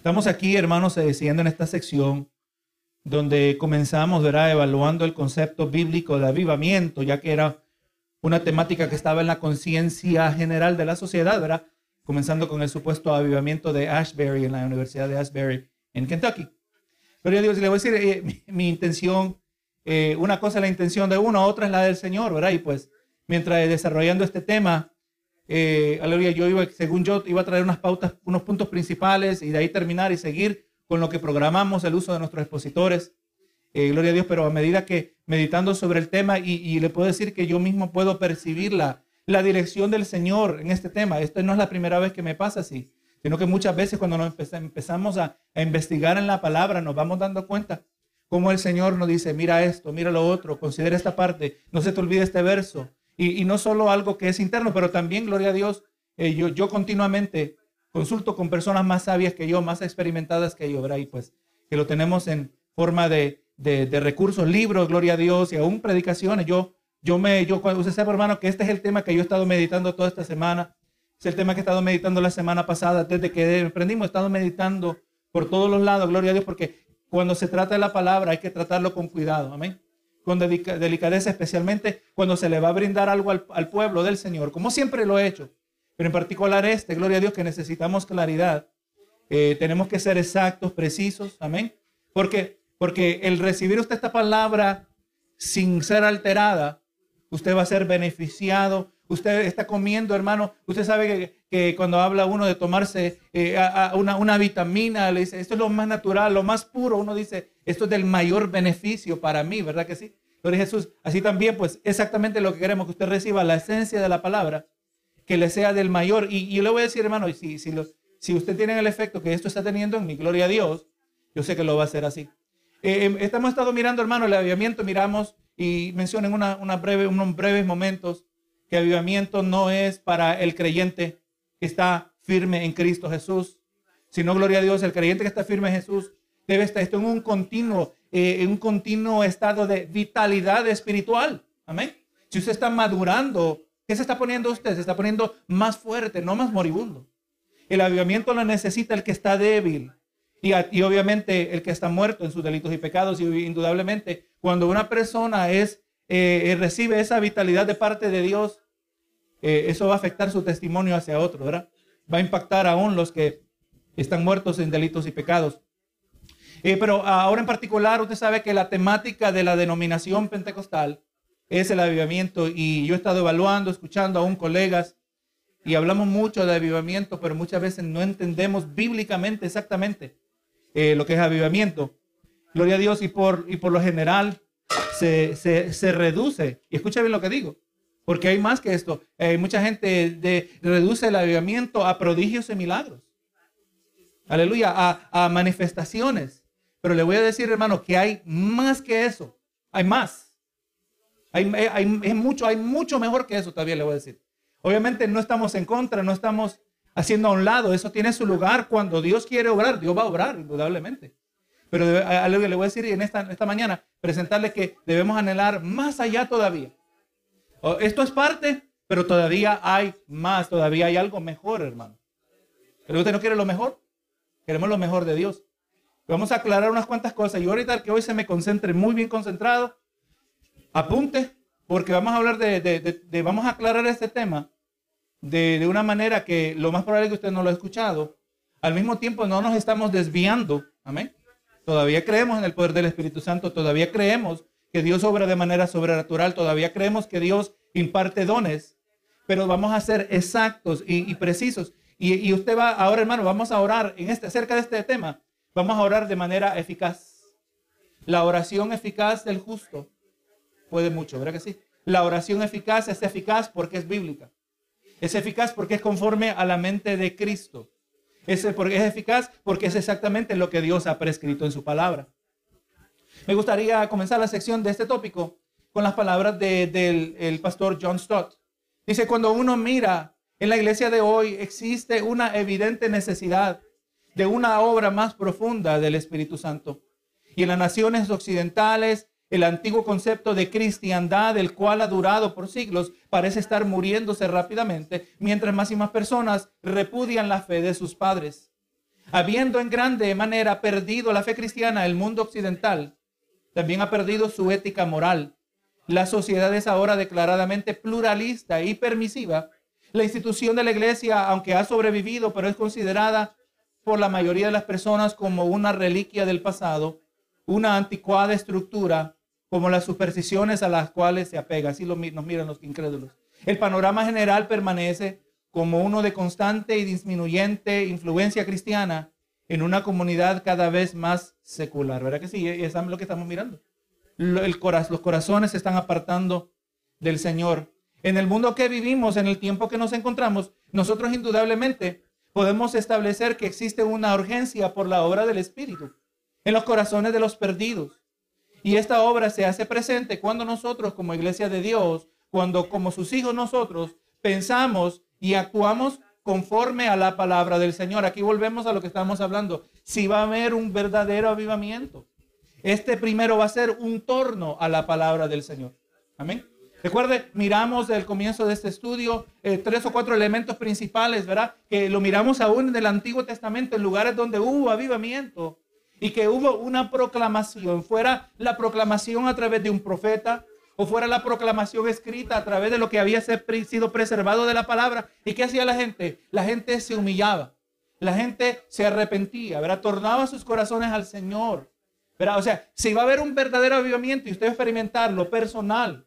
Estamos aquí, hermanos, siguiendo en esta sección donde comenzamos, ¿verdad? Evaluando el concepto bíblico de avivamiento, ya que era una temática que estaba en la conciencia general de la sociedad, ¿verdad? Comenzando con el supuesto avivamiento de Ashbury en la Universidad de Ashbury en Kentucky. Pero yo digo, si le voy a decir, eh, mi, intención, eh, una cosa es la intención de uno, otra es la del Señor, ¿verdad? Y pues, mientras desarrollando este tema, eh, aleluya, yo iba, según yo, iba a traer unas pautas, unos puntos principales y de ahí terminar y seguir con lo que programamos el uso de nuestros expositores. Eh, gloria a Dios, pero a medida que meditando sobre el tema y, le puedo decir que yo mismo puedo percibir la, la dirección del Señor en este tema. Esto no es la primera vez que me pasa así, sino que muchas veces cuando nos empezamos a, a investigar en la palabra nos vamos dando cuenta cómo el Señor nos dice, mira esto, mira lo otro, considera esta parte, no se te olvide este verso, y, no solo algo que es interno, pero también, gloria a Dios, eh, yo, yo continuamente consulto con personas más sabias que yo, más experimentadas que yo, ¿verdad? Y pues que lo tenemos en forma de, de, recursos, libros, gloria a Dios, y aún predicaciones. Yo, yo me, yo, usted sabe, hermano, que este es el tema que yo he estado meditando toda esta semana. Es el tema que he estado meditando la semana pasada, desde que emprendimos, he estado meditando por todos los lados, gloria a Dios, porque cuando se trata de la palabra hay que tratarlo con cuidado, amén con delicadeza, especialmente cuando se le va a brindar algo al, pueblo del Señor, como siempre lo he hecho. Pero en particular este, gloria a Dios, que necesitamos claridad. Eh, tenemos que ser exactos, precisos, amén. Porque, porque el recibir usted esta palabra sin ser alterada, usted va a ser beneficiado. Usted está comiendo, hermano. Usted sabe que, cuando habla uno de tomarse eh, una, una, vitamina, le dice, esto es lo más natural, lo más puro. Uno dice, esto es del mayor beneficio para mí, ¿verdad que sí? Gloria Jesús. Así también, pues, exactamente lo que queremos, que usted reciba la esencia de la palabra, que le sea del mayor. Y, yo le voy a decir, hermano, si, si, si usted tiene el efecto que esto está teniendo en mi gloria a Dios, yo sé que lo va a hacer así. Eh, em, estamos estado mirando, hermano, el avivamiento, miramos y mencionen una, unos breves momentos que avivamiento no es para el creyente que está firme en Cristo Jesús, sino, gloria a Dios, el creyente que está firme en Jesús debe estar esto en un continuo, eh, en un continuo estado de vitalidad espiritual. Amén. Si usted está madurando, ¿qué se está poniendo usted? Se está poniendo más fuerte, no más moribundo. El avivamiento lo necesita el que está débil. Y, y, obviamente el que está muerto en sus delitos y pecados. Y indudablemente, cuando una persona es, eh, recibe esa vitalidad de parte de Dios, eh, eso va a afectar su testimonio hacia otro, ¿verdad? Va a impactar aún los que están muertos en delitos y pecados. Eh, pero ahora en particular, usted sabe que la temática de la denominación pentecostal es el avivamiento y yo he estado evaluando, escuchando a un colegas y hablamos mucho de avivamiento, pero muchas veces no entendemos bíblicamente exactamente eh, lo que es avivamiento. Gloria a Dios y por, y por lo general se, se, reduce, y escucha bien lo que digo, porque hay más que esto. Hay mucha gente de, reduce el avivamiento a prodigios y milagros. Aleluya, a, manifestaciones. Pero le voy a decir, hermano, que hay más que eso. Hay más. Hay, hay, mucho, hay mucho mejor que eso, todavía le voy a decir. Obviamente no estamos en contra, no estamos haciendo a un lado. Eso tiene su lugar. Cuando Dios quiere obrar, Dios va a obrar, indudablemente. Pero algo que le voy a decir en esta, esta mañana, presentarle que debemos anhelar más allá todavía. Esto es parte, pero todavía hay más, todavía hay algo mejor, hermano. Pero usted no quiere lo mejor. Queremos lo mejor de Dios. Vamos a aclarar unas cuantas cosas. Y ahorita que hoy se me concentre muy bien concentrado, apunte, porque vamos a hablar de, vamos a aclarar este tema de, una manera que lo más probable es que usted no lo ha escuchado. Al mismo tiempo no nos estamos desviando. Amén. Todavía creemos en el poder del Espíritu Santo, todavía creemos que Dios obra de manera sobrenatural, todavía creemos que Dios imparte dones, pero vamos a ser exactos y, precisos. Y, usted va, ahora hermano, vamos a orar en este, acerca de este tema Vamos a orar de manera eficaz. La oración eficaz del justo puede mucho, ¿verdad que sí? La oración eficaz es eficaz porque es bíblica. Es eficaz porque es conforme a la mente de Cristo. Es, porque es eficaz porque es exactamente lo que Dios ha prescrito en su palabra. Me gustaría comenzar la sección de este tópico con las palabras del pastor John Stott. Dice, cuando uno mira en la iglesia de hoy existe una evidente necesidad de una obra más profunda del Espíritu Santo. Y en las naciones occidentales, el antiguo concepto de cristiandad, el cual ha durado por siglos, parece estar muriéndose rápidamente, mientras más y más personas repudian la fe de sus padres. Habiendo en grande manera perdido la fe cristiana, el mundo occidental también ha perdido su ética moral. La sociedad es ahora declaradamente pluralista y permisiva. La institución de la iglesia, aunque ha sobrevivido, pero es considerada por la mayoría de las personas como una reliquia del pasado, una anticuada estructura, como las supersticiones a las cuales se apega. Así lo, nos miran los incrédulos. El panorama general permanece como uno de constante y disminuyente influencia cristiana en una comunidad cada vez más secular. ¿Verdad que sí? Es lo que estamos mirando. Los corazones se están apartando del Señor. En el mundo que vivimos, en el tiempo que nos encontramos, nosotros indudablemente podemos establecer que existe una urgencia por la obra del Espíritu en los corazones de los perdidos. Y esta obra se hace presente cuando nosotros como iglesia de Dios, cuando como sus hijos nosotros pensamos y actuamos conforme a la palabra del Señor. Aquí volvemos a lo que estamos hablando. Si va a haber un verdadero avivamiento, este primero va a ser un torno a la palabra del Señor. Amén. Recuerde, miramos del comienzo de este estudio eh, tres o cuatro elementos principales, ¿verdad? Que lo miramos aún en el Antiguo Testamento, en lugares donde hubo avivamiento y que hubo una proclamación, fuera la proclamación a través de un profeta, o fuera la proclamación escrita a través de lo que había sido preservado de la palabra. ¿Y qué hacía la gente? La gente se humillaba. La gente se arrepentía, ¿verdad? Tornaba sus corazones al Señor. ¿verdad? O sea, si va a haber un verdadero avivamiento y usted experimentarlo personal,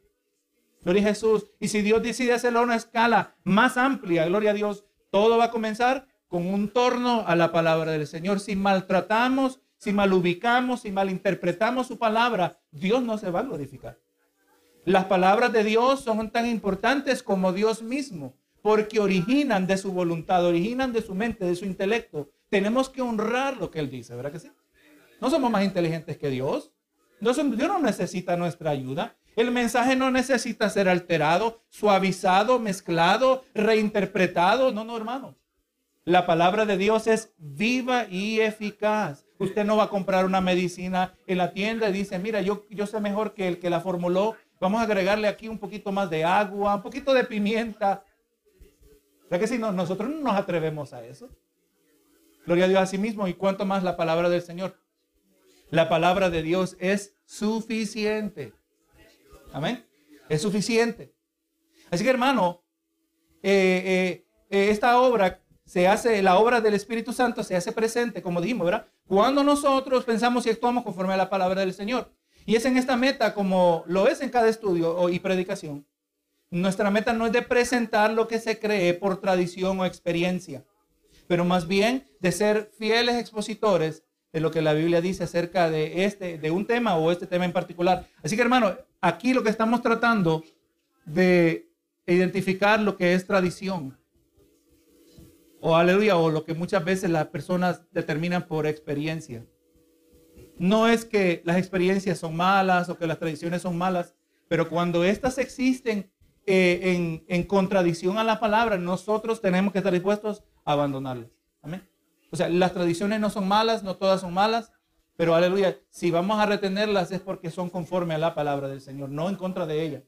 gloria a Jesús, y si Dios decide hacerlo a una escala más amplia, gloria a Dios, todo va a comenzar con un torno a la palabra del Señor. Si maltratamos, si mal ubicamos, si malinterpretamos su palabra, Dios no se va a glorificar. Las palabras de Dios son tan importantes como Dios mismo, porque originan de su voluntad, originan de su mente, de su intelecto. Tenemos que honrar lo que Él dice, ¿verdad que sí? No somos más inteligentes que Dios. Dios no necesita nuestra ayuda. El mensaje no necesita ser alterado, suavizado, mezclado, reinterpretado. No, no, hermano. La palabra de Dios es viva y eficaz. Usted no va a comprar una medicina en la tienda y dice, mira, yo, yo sé mejor que el que la formuló Vamos a agregarle aquí un poquito más de agua, un poquito de pimienta. ¿Verdad que si no, nosotros no nos atrevemos a eso? Gloria a Dios a sí mismo y cuánto más la palabra del Señor. La palabra de Dios es suficiente. Amén. Es suficiente. Así que hermano, eh, eh, eh, esta obra se hace, la obra del Espíritu Santo se hace presente, como dijimos, ¿verdad? Cuando nosotros pensamos y actuamos conforme a la palabra del Señor. Y es en esta meta, como lo es en cada estudio y predicación. Nuestra meta no es de presentar lo que se cree por tradición o experiencia, pero más bien de ser fieles expositores de lo que la Biblia dice acerca de este, de un tema o este tema en particular. Así que hermano, aquí lo que estamos tratando de identificar lo que es tradición. O aleluya, o lo que muchas veces las personas determinan por experiencia. No es que las experiencias son malas o que las tradiciones son malas, pero cuando éstas existen eh, en, contradicción a la palabra, nosotros tenemos que estar dispuestos a abandonarlas. Amén. O sea, las tradiciones no son malas, no todas son malas, pero aleluya, si vamos a retenerlas es porque son conforme a la palabra del Señor, no en contra de ella.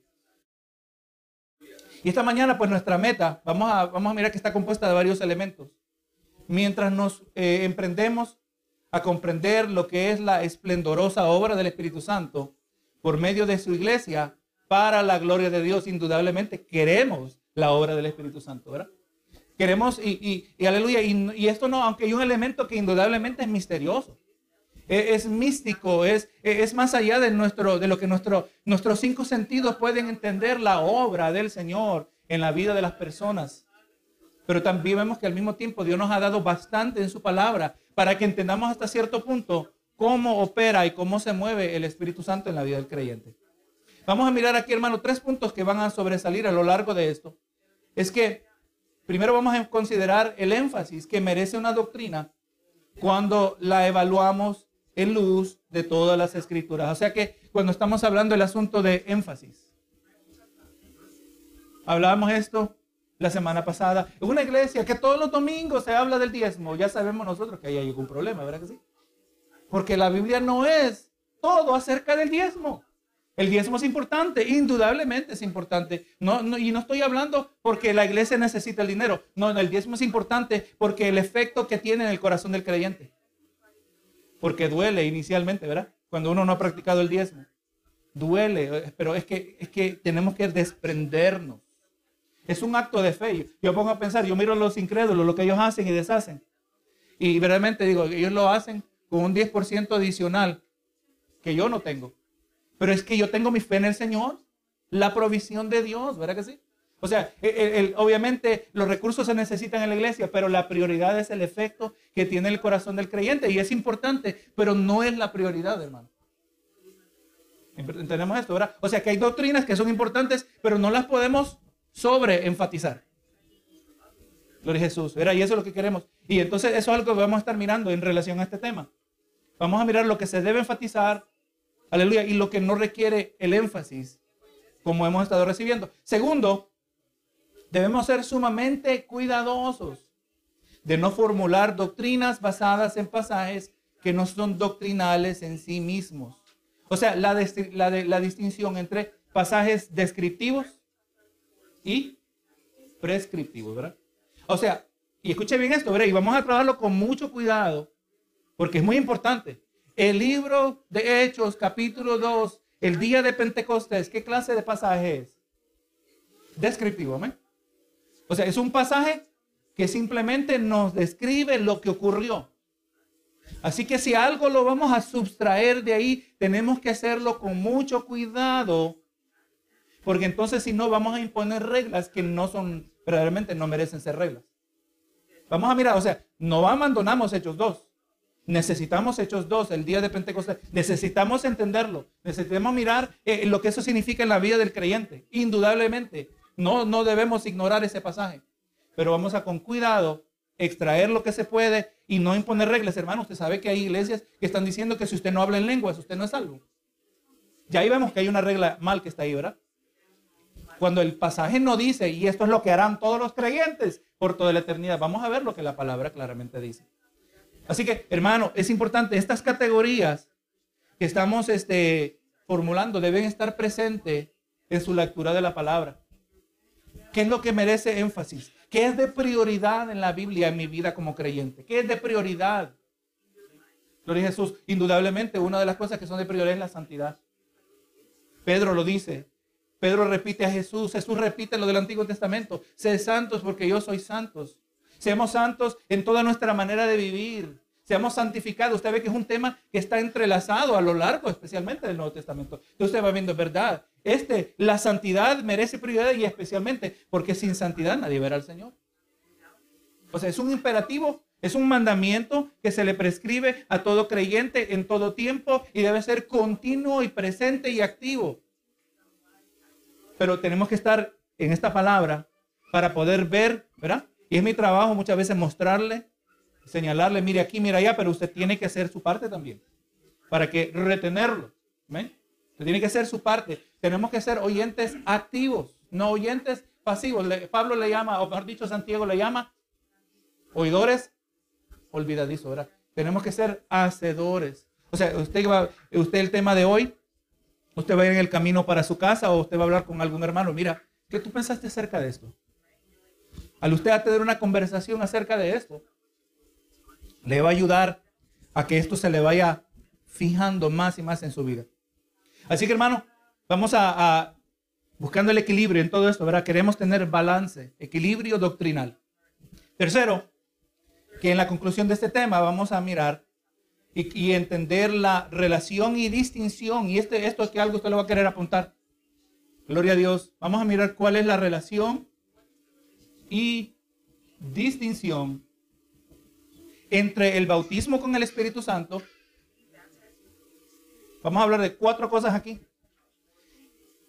Y esta mañana, pues nuestra meta, vamos a, vamos a mirar que está compuesta de varios elementos. Mientras nos eh, emprendemos a comprender lo que es la esplendorosa obra del Espíritu Santo por medio de su iglesia para la gloria de Dios. Indudablemente queremos la obra del Espíritu Santo, ¿verdad? Queremos, y, aleluya, y, esto no, aunque hay un elemento que indudablemente es misterioso, es, místico, es, es más allá de, nuestro, de lo que nuestro, nuestros cinco sentidos pueden entender la obra del Señor en la vida de las personas. Pero también vemos que al mismo tiempo Dios nos ha dado bastante en su palabra para que entendamos hasta cierto punto cómo opera y cómo se mueve el Espíritu Santo en la vida del creyente. Vamos a mirar aquí, hermano, tres puntos que van a sobresalir a lo largo de esto. Es que primero vamos a considerar el énfasis que merece una doctrina cuando la evaluamos en luz de todas las escrituras. O sea que cuando estamos hablando del asunto de énfasis, hablábamos esto la semana pasada. En una iglesia que todos los domingos se habla del diezmo. Ya sabemos nosotros que ahí hay algún problema, ¿verdad que sí? Porque la Biblia no es todo acerca del diezmo. El diezmo es importante, indudablemente es importante. No, y no estoy hablando porque la iglesia necesita el dinero. No, el diezmo es importante porque el efecto que tiene en el corazón del creyente. Porque duele inicialmente, ¿verdad? Cuando uno no ha practicado el diezmo. Duele, pero es que, es que tenemos que desprendernos. Es un acto de fe. Yo pongo a pensar, yo miro a los incrédulos, lo que ellos hacen y deshacen. Y realmente digo, ellos lo hacen con un 10% adicional que yo no tengo. Pero es que yo tengo mi fe en el Señor, la provisión de Dios, ¿verdad que sí? O sea, obviamente los recursos se necesitan en la iglesia, pero la prioridad es el efecto que tiene el corazón del creyente y es importante, pero no es la prioridad, hermano. Entendemos esto, ¿verdad? O sea, que hay doctrinas que son importantes, pero no las podemos sobre enfatizar. Gloria a Jesús, ¿verdad? Y eso es lo que queremos. Y entonces eso es algo que vamos a estar mirando en relación a este tema. Vamos a mirar lo que se debe enfatizar Aleluya. Y lo que no requiere el énfasis, como hemos estado recibiendo. Segundo, debemos ser sumamente cuidadosos de no formular doctrinas basadas en pasajes que no son doctrinales en sí mismos. O sea, la, distinción entre pasajes descriptivos y prescriptivos, ¿verdad? O sea, y escuche bien esto, ¿verdad? Y vamos a trabajarlo con mucho cuidado, porque es muy importante. El libro de Hechos, capítulo 2, el día de Pentecostés, ¿qué clase de pasaje es? Descriptivo, ¿me? O sea, es un pasaje que simplemente nos describe lo que ocurrió. Así que si algo lo vamos a sustraer de ahí, tenemos que hacerlo con mucho cuidado, porque entonces si no vamos a imponer reglas que no son, verdaderamente no merecen ser reglas. Vamos a mirar, o sea, no abandonamos Hechos 2. Necesitamos Hechos 2, el día de Pentecostés. Necesitamos entenderlo. Necesitamos mirar eh, lo que eso significa en la vida del creyente. Indudablemente. No, no debemos ignorar ese pasaje. Pero vamos a con cuidado extraer lo que se puede y no imponer reglas. Hermano, usted sabe que hay iglesias que están diciendo que si usted no habla en lenguas, usted no es salvo. Ya ahí vemos que hay una regla mal que está ahí, ¿verdad? Cuando el pasaje no dice, y esto es lo que harán todos los creyentes por toda la eternidad, vamos a ver lo que la palabra claramente dice. Así que, hermano, es importante, estas categorías que estamos este, formulando deben estar presentes en su lectura de la palabra. ¿Qué es lo que merece énfasis? ¿Qué es de prioridad en la Biblia en mi vida como creyente? ¿Qué es de prioridad? Gloria a Jesús. Indudablemente, una de las cosas que son de prioridad es la santidad. Pedro lo dice. Pedro repite a Jesús. Jesús repite lo del Antiguo Testamento. Sé santos porque yo soy santos. Seamos santos en toda nuestra manera de vivir. Seamos santificados. Usted ve que es un tema que está entrelazado a lo largo, especialmente del Nuevo Testamento. Entonces usted va viendo, verdad, este, la santidad merece prioridad y especialmente porque sin santidad nadie verá al Señor. O sea, es un imperativo, es un mandamiento que se le prescribe a todo creyente en todo tiempo y debe ser continuo y presente y activo. Pero tenemos que estar en esta palabra para poder ver, ¿verdad? Y es mi trabajo muchas veces mostrarle, señalarle, mire aquí, mira allá, pero usted tiene que hacer su parte también. Para que retenerlo. ¿ven? Usted tiene que hacer su parte. Tenemos que ser oyentes activos, no oyentes pasivos. Pablo le llama, o mejor dicho, Santiago le llama oidores olvidadizos. Tenemos que ser hacedores. O sea, usted va, usted el tema de hoy, usted va a ir en el camino para su casa o usted va a hablar con algún hermano. Mira, ¿qué tú pensaste acerca de esto? al usted a tener una conversación acerca de esto, le va a ayudar a que esto se le vaya fijando más y más en su vida. Así que hermano, vamos a, buscando el equilibrio en todo esto, ¿verdad? Queremos tener balance, equilibrio doctrinal. Tercero, que en la conclusión de este tema vamos a mirar y, entender la relación y distinción. Y este, esto es que algo usted lo va a querer apuntar. Gloria a Dios. Vamos a mirar cuál es la relación y distinción entre el bautismo con el Espíritu Santo. Vamos a hablar de cuatro cosas aquí.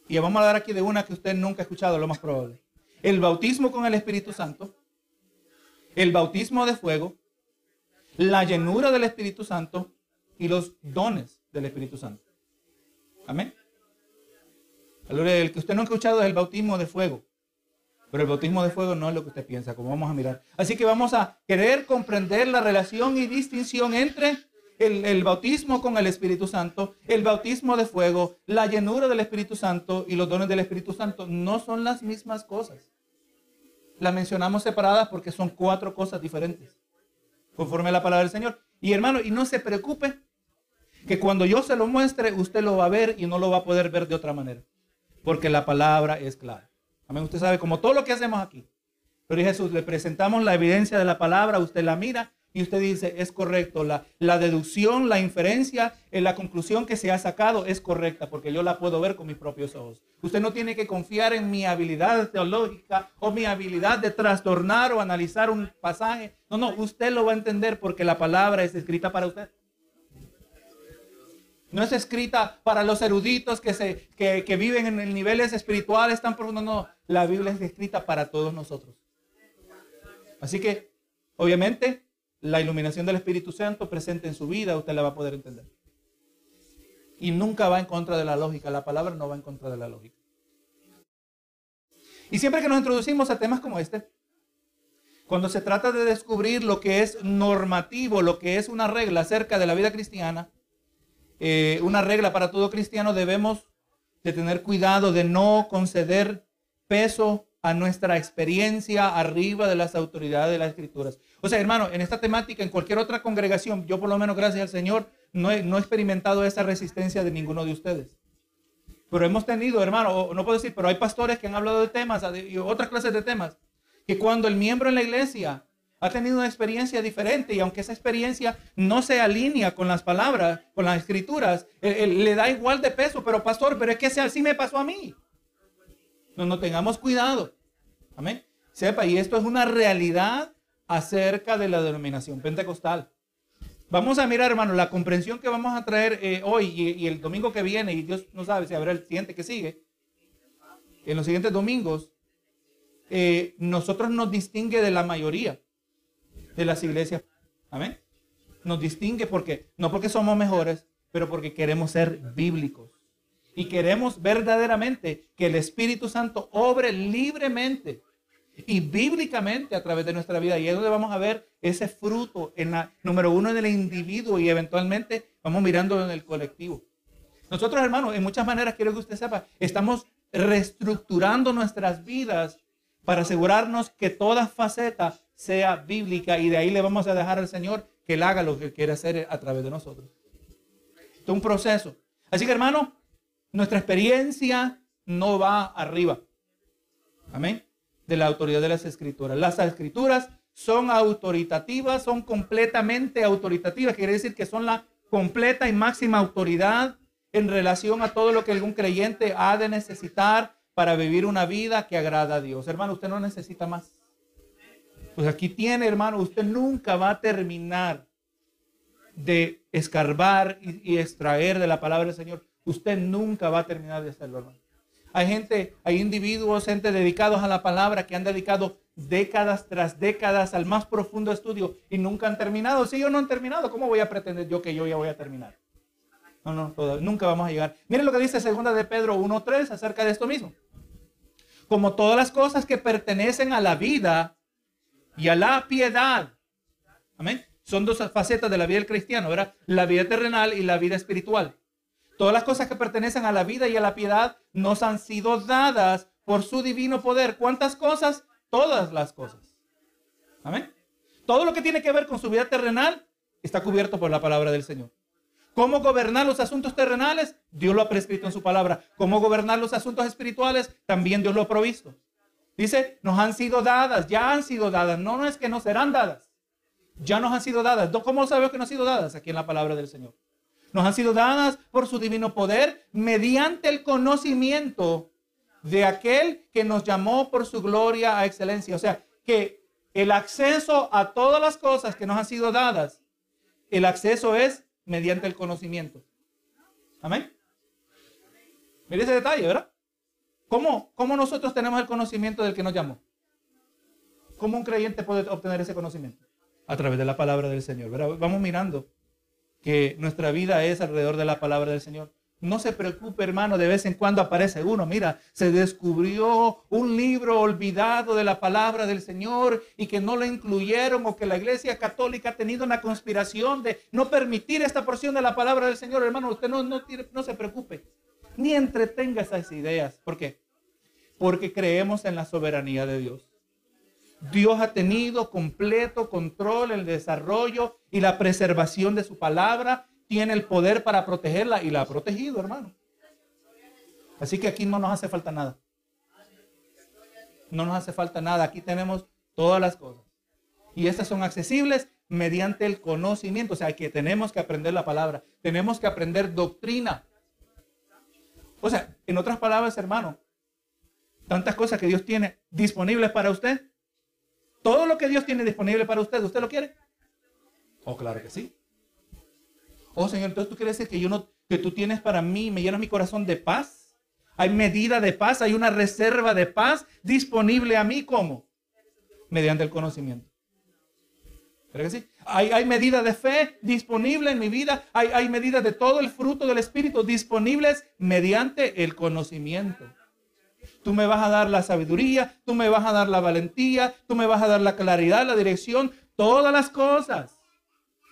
Y vamos a hablar aquí de una que usted nunca ha escuchado, lo más probable. El bautismo con el Espíritu Santo, el bautismo de fuego, la llenura del Espíritu Santo y los dones del Espíritu Santo. Amén. El que usted no ha escuchado es el bautismo de fuego. Pero el bautismo de fuego no es lo que usted piensa, como vamos a mirar. Así que vamos a querer comprender la relación y distinción entre el, bautismo con el Espíritu Santo, el bautismo de fuego, la llenura del Espíritu Santo y los dones del Espíritu Santo no son las mismas cosas. Las mencionamos separadas porque son cuatro cosas diferentes, conforme a la palabra del Señor. Y hermano, y no se preocupe que cuando yo se lo muestre, usted lo va a ver y no lo va a poder ver de otra manera, porque la palabra es clara. Amén, usted sabe, como todo lo que hacemos aquí. Pero Jesús, le presentamos la evidencia de la palabra, usted la mira y usted dice, es correcto. La, deducción, la inferencia, en la conclusión que se ha sacado es correcta porque yo la puedo ver con mis propios ojos. Usted no tiene que confiar en mi habilidad teológica o mi habilidad de trastornar o analizar un pasaje. No, no, usted lo va a entender porque la palabra es escrita para usted. No es escrita para los eruditos que, se, que, que viven en niveles espirituales tan profundos. No, la Biblia es escrita para todos nosotros. Así que, obviamente, la iluminación del Espíritu Santo presente en su vida, usted la va a poder entender. Y nunca va en contra de la lógica. La palabra no va en contra de la lógica. Y siempre que nos introducimos a temas como este, cuando se trata de descubrir lo que es normativo, lo que es una regla acerca de la vida cristiana, eh, una regla para todo cristiano, debemos de tener cuidado de no conceder peso a nuestra experiencia arriba de las autoridades de las escrituras. O sea, hermano, en esta temática, en cualquier otra congregación, yo por lo menos gracias al Señor, no he, no he experimentado esa resistencia de ninguno de ustedes. Pero hemos tenido, hermano, no puedo decir, pero hay pastores que han hablado de temas y otras clases de temas, que cuando el miembro en la iglesia ha tenido una experiencia diferente y aunque esa experiencia no se alinea con las palabras, con las escrituras, le da igual de peso, pero pastor, pero es que así me pasó a mí. No, no tengamos cuidado. Amén. Sepa, y esto es una realidad acerca de la denominación pentecostal. Vamos a mirar, hermano, la comprensión que vamos a traer eh, hoy y, el domingo que viene, y Dios no sabe si habrá el siguiente que sigue, en los siguientes domingos, eh, nosotros nos distingue de la mayoría de las iglesias. Amén. Nos distingue porque, no porque somos mejores, pero porque queremos ser bíblicos y queremos verdaderamente que el Espíritu Santo obre libremente y bíblicamente a través de nuestra vida. Y es donde vamos a ver ese fruto en la número uno en el individuo y eventualmente vamos mirando en el colectivo. Nosotros, hermanos, en muchas maneras quiero que usted sepa, estamos reestructurando nuestras vidas para asegurarnos que toda faceta sea bíblica y de ahí le vamos a dejar al Señor que Él haga lo que quiere hacer a través de nosotros. es un proceso. Así que, hermano, nuestra experiencia no va arriba. Amén. De la autoridad de las escrituras. Las escrituras son autoritativas, son completamente autoritativas. Quiere decir que son la completa y máxima autoridad en relación a todo lo que algún creyente ha de necesitar para vivir una vida que agrada a Dios. Hermano, usted no necesita más. Pues aquí tiene, hermano, usted nunca va a terminar de escarbar y, extraer de la palabra del Señor usted nunca va a terminar de hacerlo, hermano. Hay gente, hay individuos, gente dedicados a la palabra que han dedicado décadas tras décadas al más profundo estudio y nunca han terminado. Si yo no han terminado, ¿cómo voy a pretender yo que yo ya voy a terminar? No, no, nunca vamos a llegar. Miren lo que dice segunda de Pedro 1.3 acerca de esto mismo. Como todas las cosas que pertenecen a la vida y a la piedad. Amén. Son dos facetas de la vida del cristiano, ¿verdad? La vida terrenal y la vida espiritual. Todas las cosas que pertenecen a la vida y a la piedad nos han sido dadas por su divino poder. ¿Cuántas cosas? Todas las cosas. Amén. Todo lo que tiene que ver con su vida terrenal está cubierto por la palabra del Señor. ¿Cómo gobernar los asuntos terrenales? Dios lo ha prescrito en su palabra. ¿Cómo gobernar los asuntos espirituales? También Dios lo ha provisto. Dice, nos han sido dadas, ya han sido dadas. No, no es que no serán dadas. Ya nos han sido dadas. ¿Cómo sabemos que no han sido dadas? Aquí en la palabra del Señor nos han sido dadas por su divino poder mediante el conocimiento de aquel que nos llamó por su gloria a excelencia. O sea, que el acceso a todas las cosas que nos han sido dadas, el acceso es mediante el conocimiento. Amén. Mire ese detalle, ¿verdad? ¿Cómo, ¿Cómo nosotros tenemos el conocimiento del que nos llamó? ¿Cómo un creyente puede obtener ese conocimiento? A través de la palabra del Señor. Vamos mirando que nuestra vida es alrededor de la palabra del Señor. No se preocupe, hermano, de vez en cuando aparece uno. Mira, se descubrió un libro olvidado de la palabra del Señor y que no lo incluyeron o que la iglesia católica ha tenido una conspiración de no permitir esta porción de la palabra del Señor. Hermano, usted no, no, no se preocupe, ni entretenga esas ideas. ¿Por qué? Porque creemos en la soberanía de Dios. Dios ha tenido completo control, el desarrollo y la preservación de su palabra tiene el poder para protegerla y la ha protegido, hermano. Así que aquí no nos hace falta nada. No nos hace falta nada. Aquí tenemos todas las cosas. Y estas son accesibles mediante el conocimiento. O sea, que tenemos que aprender la palabra. Tenemos que aprender doctrina. O sea, en otras palabras, hermano, tantas cosas que Dios tiene disponibles para usted. Todo lo que Dios tiene disponible para usted, ¿usted lo quiere? Oh, claro que sí. Oh, Señor, entonces tú quieres decir que yo no, que tú tienes para mí, me llenas mi corazón de paz. Hay medida de paz, hay una reserva de paz disponible a mí, ¿cómo? Mediante el conocimiento. Hay, hay medida de fe disponible en mi vida, hay, hay medidas de todo el fruto del Espíritu disponibles mediante el conocimiento. Tú me vas a dar la sabiduría, tú me vas a dar la valentía, tú me vas a dar la claridad, la dirección, todas las cosas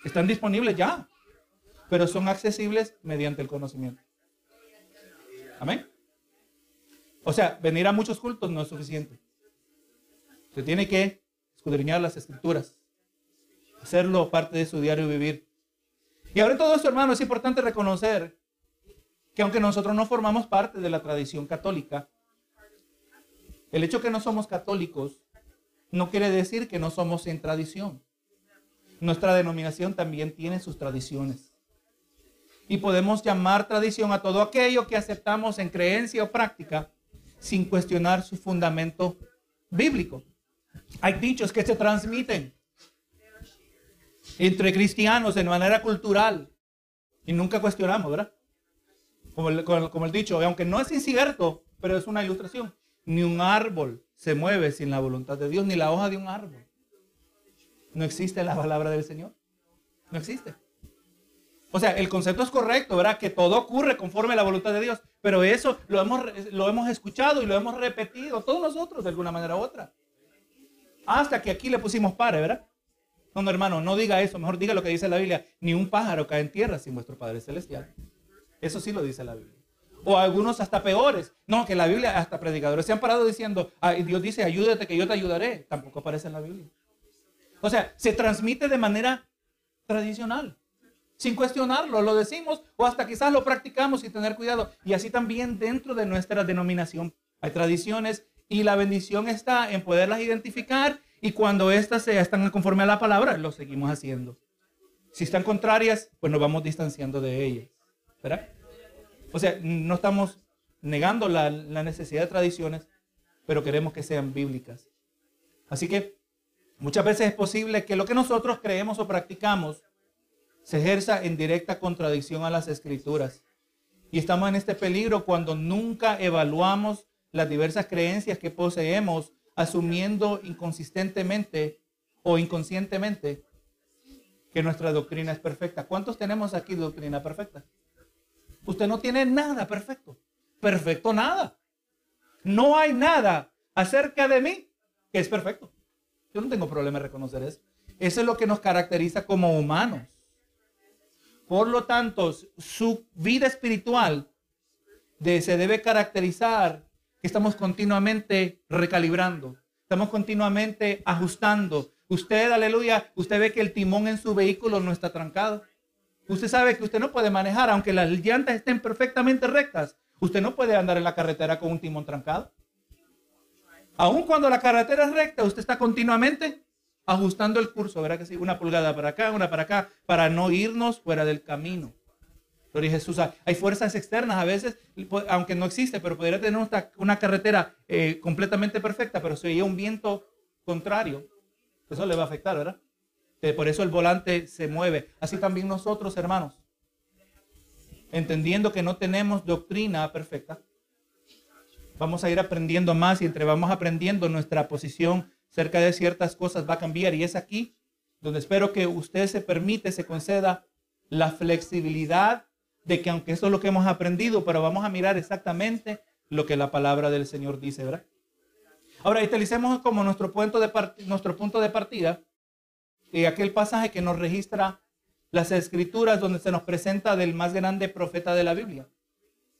están disponibles ya pero son accesibles mediante el conocimiento. Amén. O sea, venir a muchos cultos no es suficiente. Se tiene que escudriñar las escrituras, hacerlo parte de su diario vivir. Y ahora todo esto, hermano, es importante reconocer que aunque nosotros no formamos parte de la tradición católica, el hecho que no somos católicos no quiere decir que no somos en tradición. Nuestra denominación también tiene sus tradiciones y podemos llamar tradición a todo aquello que aceptamos en creencia o práctica sin cuestionar su fundamento bíblico. Hay dichos que se transmiten entre cristianos de manera cultural y nunca cuestionamos, ¿verdad? Como el, dicho, aunque no es incierto, pero es una ilustración. Ni un árbol se mueve sin la voluntad de Dios, ni la hoja de un árbol. No existe la palabra del Señor. No existe. O sea, el concepto es correcto, ¿verdad? Que todo ocurre conforme a la voluntad de Dios. Pero eso lo hemos, lo hemos escuchado y lo hemos repetido todos nosotros de alguna manera u otra. Hasta que aquí le pusimos pare, ¿verdad? No, no, hermano, no diga eso. Mejor diga lo que dice la Biblia. Ni un pájaro cae en tierra sin vuestro Padre Celestial. Eso sí lo dice la Biblia. O algunos hasta peores. No, que la Biblia, hasta predicadores se han parado diciendo, Dios dice, ayúdate que yo te ayudaré. Tampoco aparece en la Biblia. O sea, se transmite de manera tradicional sin cuestionarlo, lo decimos o hasta quizás lo practicamos sin tener cuidado. Y así también dentro de nuestra denominación hay tradiciones y la bendición está en poderlas identificar y cuando éstas se están conforme a la palabra, lo seguimos haciendo. Si están contrarias, pues nos vamos distanciando de ellas. ¿Verdad? O sea, no estamos negando la, la necesidad de tradiciones, pero queremos que sean bíblicas. Así que muchas veces es posible que lo que nosotros creemos o practicamos se ejerza en directa contradicción a las escrituras. Y estamos en este peligro cuando nunca evaluamos las diversas creencias que poseemos, asumiendo inconsistentemente o inconscientemente que nuestra doctrina es perfecta. ¿Cuántos tenemos aquí doctrina perfecta? Usted no tiene nada perfecto. Perfecto nada. No hay nada acerca de mí que es perfecto. Yo no tengo problema en reconocer eso. Eso es lo que nos caracteriza como humanos. Por lo tanto, su vida espiritual se debe caracterizar estamos continuamente recalibrando, estamos continuamente ajustando. Usted, aleluya, usted ve que el timón en su vehículo no está trancado. Usted sabe que usted no puede manejar, aunque las llantas estén perfectamente rectas. Usted no puede andar en la carretera con un timón trancado. Aun cuando la carretera es recta, usted está continuamente ajustando el curso, ¿verdad que sí? Una pulgada para acá, una para acá, para no irnos fuera del camino. Gloria Jesús. Hay fuerzas externas a veces, aunque no existe, pero podría tener una, carretera eh, completamente perfecta, pero si hay un viento contrario, eso le va a afectar, ¿verdad? Eh, por eso el volante se mueve. Así también nosotros, hermanos, entendiendo que no tenemos doctrina perfecta, vamos a ir aprendiendo más y entre vamos aprendiendo nuestra posición cerca de ciertas cosas va a cambiar y es aquí donde espero que usted se permite, se conceda la flexibilidad de que aunque eso es lo que hemos aprendido, pero vamos a mirar exactamente lo que la palabra del Señor dice, ¿verdad? Ahora, utilicemos como nuestro punto de, nuestro punto de partida y aquel pasaje que nos registra las escrituras donde se nos presenta del más grande profeta de la Biblia.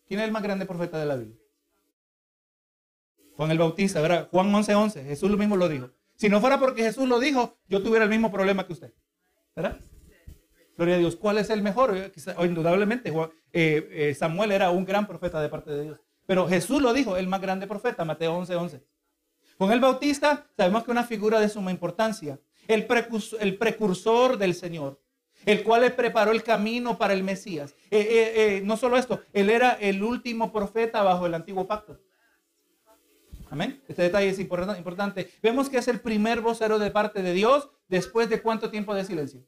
¿Quién es el más grande profeta de la Biblia? Juan el Bautista, ¿verdad? Juan 11:11, 11, Jesús lo mismo lo dijo. Si no fuera porque Jesús lo dijo, yo tuviera el mismo problema que usted. ¿Verdad? Gloria a Dios. ¿Cuál es el mejor? Eh, indudablemente, eh, eh, Samuel era un gran profeta de parte de Dios. Pero Jesús lo dijo, el más grande profeta, Mateo 11:11. 11. Con el Bautista sabemos que es una figura de suma importancia. El precursor, el precursor del Señor, el cual le preparó el camino para el Mesías. no solo esto, él era el último profeta bajo el antiguo pacto. Amén. Este detalle es importante. Vemos que es el primer vocero de parte de Dios después de cuánto tiempo de silencio.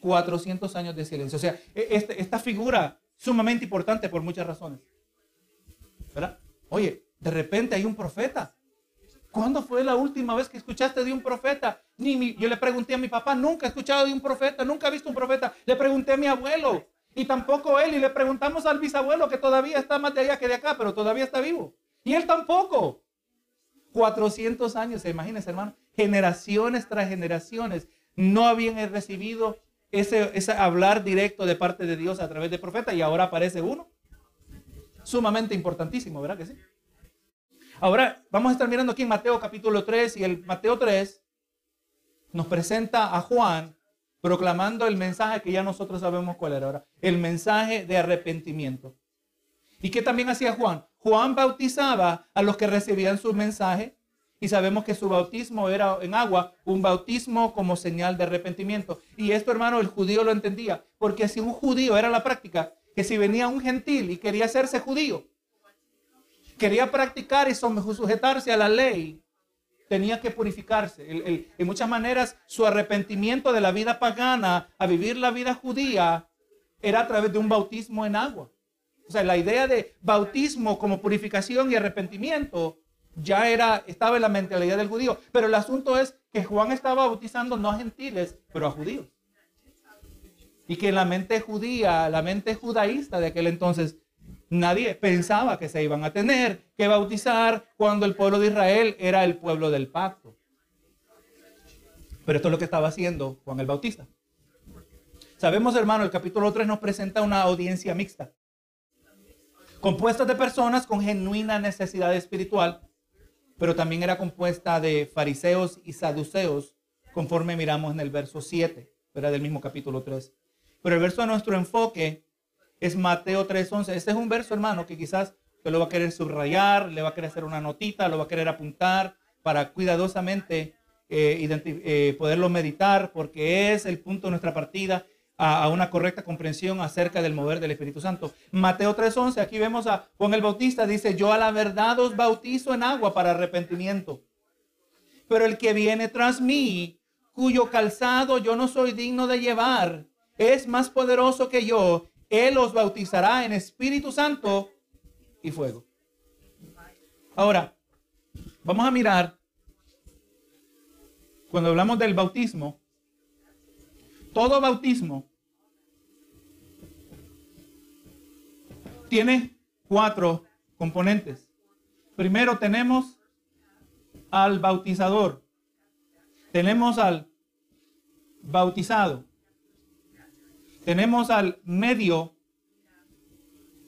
400 años de silencio. O sea, e, este, esta figura sumamente importante por muchas razones. ¿Verdad? Oye, de repente hay un profeta. ¿Cuándo fue la última vez que escuchaste de un profeta? Ni yo le pregunté a mi papá, nunca he escuchado de un profeta, nunca he visto un profeta. Le pregunté a mi abuelo y tampoco él. Y le preguntamos al bisabuelo que todavía está más de allá que de acá, pero todavía está vivo. Y él tampoco. 400 años, imagínense hermano, generaciones tras generaciones no habían recibido ese, hablar directo de parte de Dios a través de profeta y ahora aparece uno. Sumamente importantísimo, ¿verdad que sí? Ahora vamos a estar mirando aquí en Mateo capítulo 3 y el Mateo 3 nos presenta a Juan proclamando el mensaje que ya nosotros sabemos cuál era ahora, el mensaje de arrepentimiento. ¿Y qué también hacía Juan? Juan bautizaba a los que recibían su mensaje y sabemos que su bautismo era en agua, un bautismo como señal de arrepentimiento. Y esto, hermano, el judío lo entendía, porque si un judío era la práctica, que si venía un gentil y quería hacerse judío, quería practicar y sujetarse a la ley, tenía que purificarse. en muchas maneras, su arrepentimiento de la vida pagana a vivir la vida judía era a través de un bautismo en agua. O sea, la idea de bautismo como purificación y arrepentimiento ya era, estaba en la mentalidad del judío. Pero el asunto es que Juan estaba bautizando no a gentiles, pero a judíos. Y que la mente judía, la mente judaísta de aquel entonces, nadie pensaba que se iban a tener que bautizar cuando el pueblo de Israel era el pueblo del pacto. Pero esto es lo que estaba haciendo Juan el Bautista. Sabemos, hermano, el capítulo 3 nos presenta una audiencia mixta compuesta de personas con genuina necesidad espiritual, pero también era compuesta de fariseos y saduceos, conforme miramos en el verso 7, era del mismo capítulo 3. Pero el verso de nuestro enfoque es Mateo 3:11. Este es un verso, hermano, que quizás usted lo va a querer subrayar, le va a querer hacer una notita, lo va a querer apuntar para cuidadosamente eh, eh, poderlo meditar, porque es el punto de nuestra partida a, una correcta comprensión acerca del mover del Espíritu Santo. Mateo 3:11, aquí vemos a Juan el Bautista, dice, yo a la verdad os bautizo en agua para arrepentimiento. Pero el que viene tras mí, cuyo calzado yo no soy digno de llevar, es más poderoso que yo. Él os bautizará en Espíritu Santo y fuego. Ahora, vamos a mirar, cuando hablamos del bautismo, todo bautismo tiene cuatro componentes. Primero tenemos al bautizador. Tenemos al bautizado. Tenemos al medio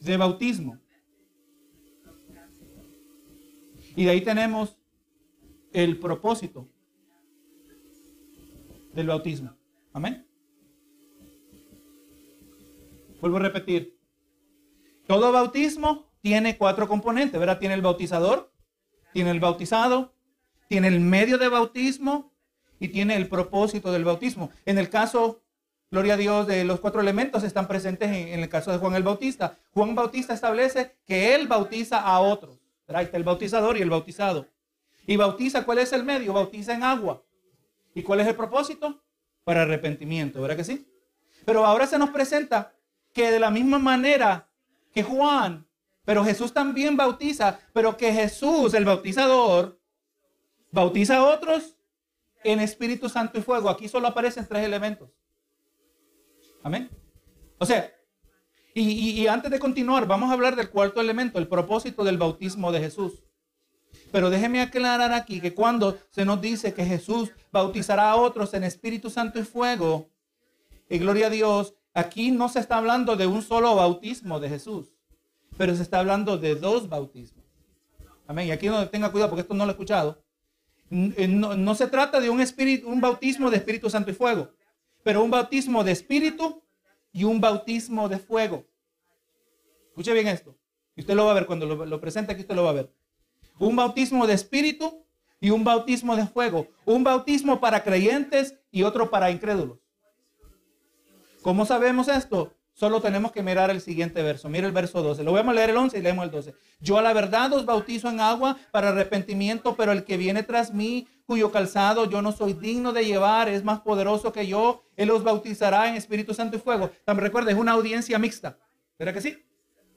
de bautismo. Y de ahí tenemos el propósito del bautismo. Amén. Vuelvo a repetir. Todo bautismo tiene cuatro componentes, ¿verdad? Tiene el bautizador, tiene el bautizado, tiene el medio de bautismo y tiene el propósito del bautismo. En el caso, gloria a Dios, de los cuatro elementos están presentes en, el caso de Juan el Bautista. Juan Bautista establece que él bautiza a otros. Ahí está el bautizador y el bautizado. Y bautiza, ¿cuál es el medio? Bautiza en agua. ¿Y cuál es el propósito? Para arrepentimiento, ¿verdad que sí? Pero ahora se nos presenta que de la misma manera que Juan, pero Jesús también bautiza, pero que Jesús, el bautizador, bautiza a otros en Espíritu Santo y fuego. Aquí solo aparecen tres elementos. Amén. O sea, Y, antes de continuar, vamos a hablar del cuarto elemento, el propósito del bautismo de Jesús. Pero déjeme aclarar aquí que cuando se nos dice que Jesús bautizará a otros en Espíritu Santo y fuego, y gloria a Dios, aquí no se está hablando de un solo bautismo de Jesús, pero se está hablando de dos bautismos. Amén. Y aquí no tenga cuidado porque esto no lo he escuchado. Eh, no, se trata de un, espíritu, un bautismo de Espíritu Santo y fuego, pero un bautismo de Espíritu y un bautismo de fuego. Escuche bien esto. Y usted lo va a ver cuando lo, lo presente aquí, usted lo va a ver. Un bautismo de Espíritu y un bautismo de fuego. Un bautismo para creyentes y otro para incrédulos. ¿Cómo sabemos esto? Solo tenemos que mirar el siguiente verso. Mira el verso 12. Lo vamos a leer el 11 y leemos el 12. Yo a la verdad os bautizo en agua para arrepentimiento, pero el que viene tras mí, cuyo calzado yo no soy digno de llevar, es más poderoso que yo. Él os bautizará en Espíritu Santo y fuego. También recuerda, es una audiencia mixta. ¿Verdad que sí?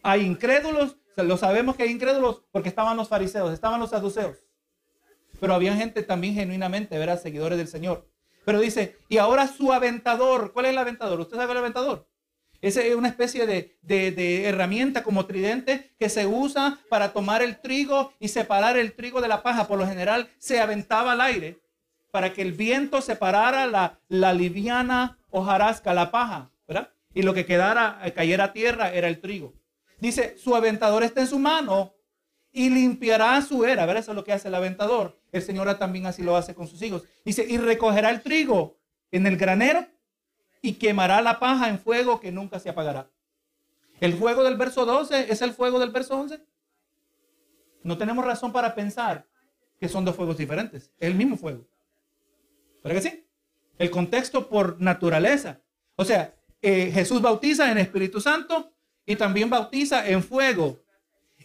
Hay incrédulos, lo sabemos que hay incrédulos porque estaban los fariseos, estaban los saduceos. Pero había gente también genuinamente, ¿verdad? Seguidores del Señor. Pero dice, y ahora su aventador, ¿cuál es el aventador? ¿Usted sabe el aventador? Esa es una especie de, herramienta como tridente que se usa para tomar el trigo y separar el trigo de la paja. Por lo general se aventaba al aire para que el viento separara la, la liviana hojarasca, la paja, ¿verdad? Y lo que quedara, eh, cayera a tierra era el trigo. Dice, su aventador está en su mano y limpiará su era. ¿Verdad? Eso es lo que hace el aventador. El Señor también así lo hace con sus hijos. Dice, y recogerá el trigo en el granero y quemará la paja en fuego que nunca se apagará. El fuego del verso 12 es el fuego del verso 11. No tenemos razón para pensar que son dos fuegos diferentes. Es el mismo fuego. ¿Verdad que sí? El contexto por naturaleza. O sea, eh, Jesús bautiza en Espíritu Santo y también bautiza en fuego.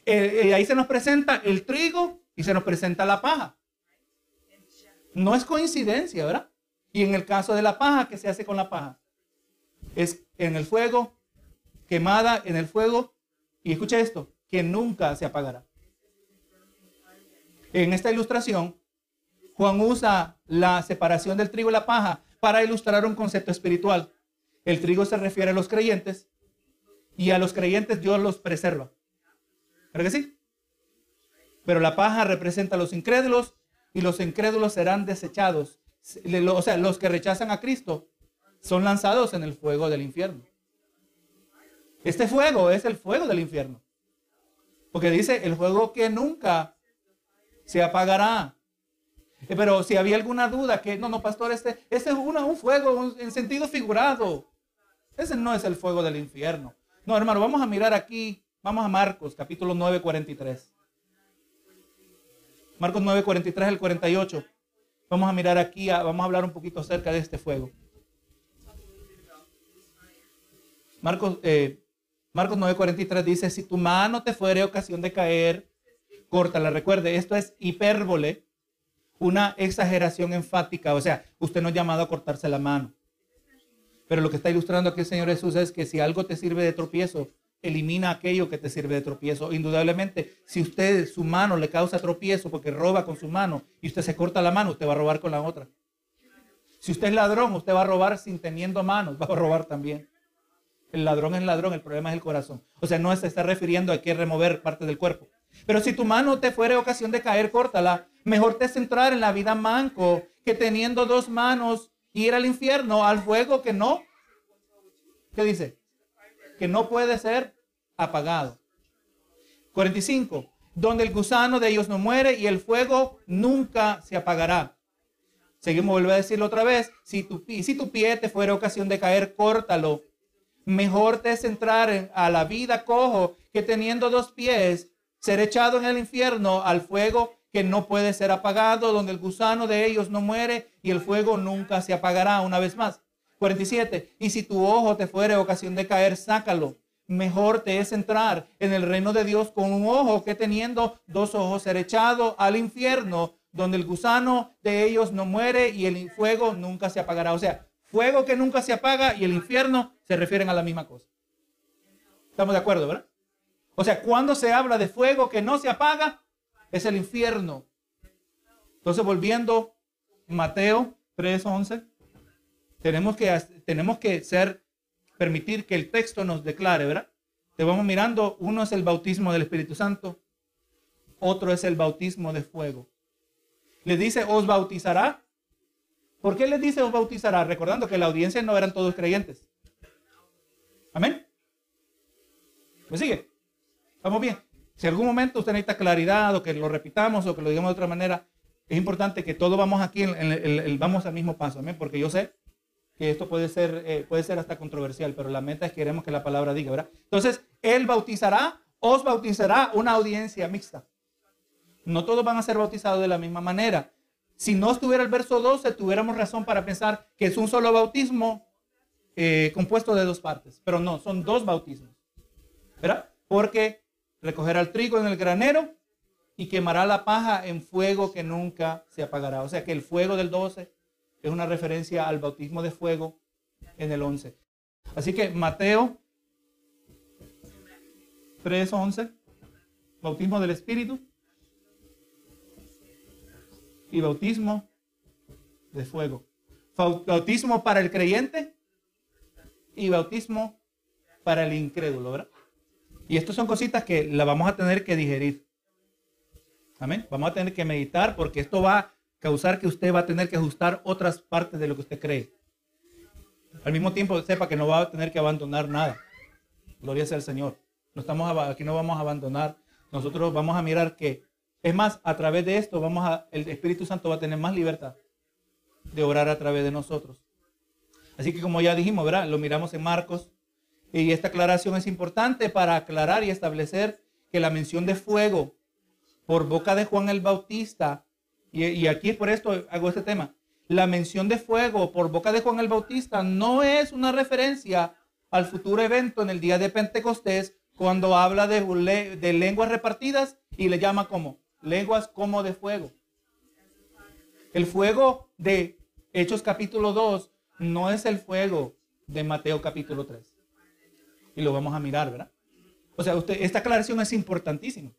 Eh, eh, ahí se nos presenta el trigo y se nos presenta la paja. No es coincidencia, ¿verdad? Y en el caso de la paja, ¿qué se hace con la paja? es en el fuego, quemada en el fuego, y escucha esto, que nunca se apagará. En esta ilustración, Juan usa la separación del trigo y la paja para ilustrar un concepto espiritual. El trigo se refiere a los creyentes y a los creyentes Dios los preserva. ¿Verdad que sí? Pero la paja representa a los incrédulos y los incrédulos serán desechados. O sea, los que rechazan a Cristo son lanzados en el fuego del infierno. Este fuego es el fuego del infierno. Porque dice el fuego que nunca se apagará. Eh, pero si había alguna duda que no, no, pastor, este, este es un fuego en sentido figurado. Ese no es el fuego del infierno. No, hermano, vamos a mirar aquí, vamos a Marcos, capítulo 9, 43. Marcos 9, 43 al 48. Vamos a mirar aquí, vamos a hablar un poquito acerca de este fuego. Marcos, eh, Marcos 9:43 dice, si tu mano te fuere ocasión de caer, córtala. Recuerde, esto es hipérbole, una exageración enfática. O sea, usted no es llamado a cortarse la mano. Pero lo que está ilustrando aquí el Señor Jesús es que si algo te sirve de tropiezo, elimina aquello que te sirve de tropiezo. Indudablemente, si usted su mano le causa tropiezo porque roba con su mano y usted se corta la mano, usted va a robar con la otra. Si usted es ladrón, usted va a robar sin teniendo manos, va a robar también. El ladrón es ladrón, el problema es el corazón. O sea, no se está refiriendo a que remover parte del cuerpo. Pero si tu mano te fuere ocasión de caer, córtala. Mejor te centrar en la vida manco que teniendo dos manos ir al infierno, al fuego que no. ¿Qué dice? Que no puede ser apagado. 45. Donde el gusano de ellos no muere y el fuego nunca se apagará. Seguimos, vuelvo a decirlo otra vez. Si tu, si tu pie te fuera ocasión de caer, córtalo Mejor te centrar en, a la vida cojo que teniendo dos pies, ser echado en el infierno al fuego que no puede ser apagado, donde el gusano de ellos no muere y el fuego nunca se apagará una vez más. 47. Y si tu ojo te fuere ocasión de caer, sácalo. Mejor te es entrar en el reino de Dios con un ojo que teniendo dos ojos ser echado al infierno, donde el gusano de ellos no muere y el fuego nunca se apagará. O sea, fuego que nunca se apaga y el infierno se refieren a la misma cosa. ¿Estamos de acuerdo, verdad? O sea, cuando se habla de fuego que no se apaga, es el infierno. Entonces, volviendo, Mateo 3:11, tenemos que, tenemos que ser, permitir que el texto nos declare, ¿verdad? te vamos mirando, uno es el bautismo del Espíritu Santo, otro es el bautismo de fuego. Le dice, os bautizará. ¿Por qué les dice os bautizará? Recordando que la audiencia no eran todos creyentes. Amén. ¿Me sigue? ¿Vamos bien? Si en algún momento usted necesita claridad o que lo repitamos o que lo digamos de otra manera, es importante que todos vamos aquí, vamos al mismo paso, amén, porque yo sé que esto puede ser, eh, puede ser hasta controversial, pero la meta es que queremos que la palabra diga, ¿verdad? Entonces, Él bautizará, os bautizará una audiencia mixta. No todos van a ser bautizados de la misma manera. Si no estuviera el verso 12, tuviéramos razón para pensar que es un solo bautismo eh, compuesto de dos partes, pero no, son dos bautismos, ¿verdad? Porque recogerá el trigo en el granero y quemará la paja en fuego que nunca se apagará. O sea que el fuego del 12 es una referencia al bautismo de fuego en el 11. Así que Mateo 3:11, bautismo del Espíritu y bautismo de fuego. Bautismo para el creyente y bautismo para el incrédulo, ¿verdad? Y estas son cositas que las vamos a tener que digerir. Amén. Vamos a tener que meditar porque esto va causar que usted va a tener que ajustar otras partes de lo que usted cree. Al mismo tiempo, sepa que no va a tener que abandonar nada. Gloria sea al Señor. No estamos aquí no vamos a abandonar. Nosotros vamos a mirar que, es más, a través de esto, vamos a, el Espíritu Santo va a tener más libertad de orar a través de nosotros. Así que como ya dijimos, ¿verdad? Lo miramos en Marcos. Y esta aclaración es importante para aclarar y establecer que la mención de fuego por boca de Juan el Bautista, y, aquí por esto hago este tema, la mención de fuego por boca de Juan el Bautista no es una referencia al futuro evento en el día de Pentecostés cuando habla de, de lenguas repartidas y le llama como lenguas como de fuego. El fuego de Hechos capítulo 2 no es el fuego de Mateo capítulo 3. Y lo vamos a mirar, ¿verdad? O sea, usted, esta aclaración es importantísima.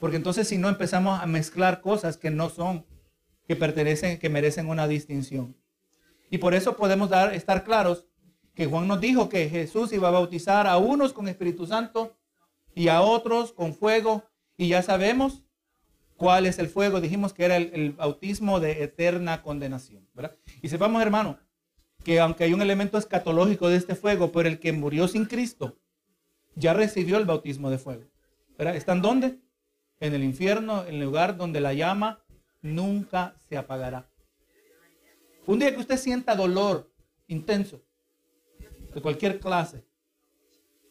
Porque entonces si no empezamos a mezclar cosas que no son, que pertenecen, que merecen una distinción. Y por eso podemos dar, estar claros que Juan nos dijo que Jesús iba a bautizar a unos con Espíritu Santo y a otros con fuego. Y ya sabemos cuál es el fuego. Dijimos que era el, bautismo de eterna condenación. ¿verdad? Y sepamos, hermano, que aunque hay un elemento escatológico de este fuego, pero el que murió sin Cristo ya recibió el bautismo de fuego. ¿verdad? ¿Están dónde? En el infierno, en el lugar donde la llama nunca se apagará. Un día que usted sienta dolor intenso de cualquier clase,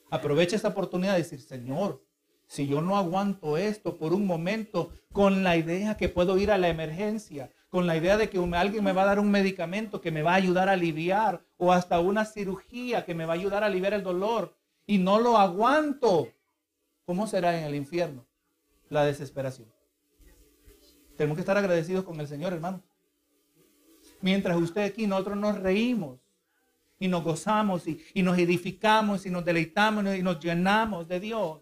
aproveche esta oportunidad de decir, Señor, si yo no aguanto esto por un momento, con la idea que puedo ir a la emergencia, con la idea de que alguien me va a dar un medicamento que me va a ayudar a aliviar, o hasta una cirugía que me va a ayudar a aliviar el dolor, y no lo aguanto, ¿cómo será en el infierno? La desesperación. Tenemos que estar agradecidos con el Señor, hermano. Mientras usted aquí, nosotros nos reímos y nos gozamos y, y, nos edificamos y nos deleitamos y nos llenamos de Dios.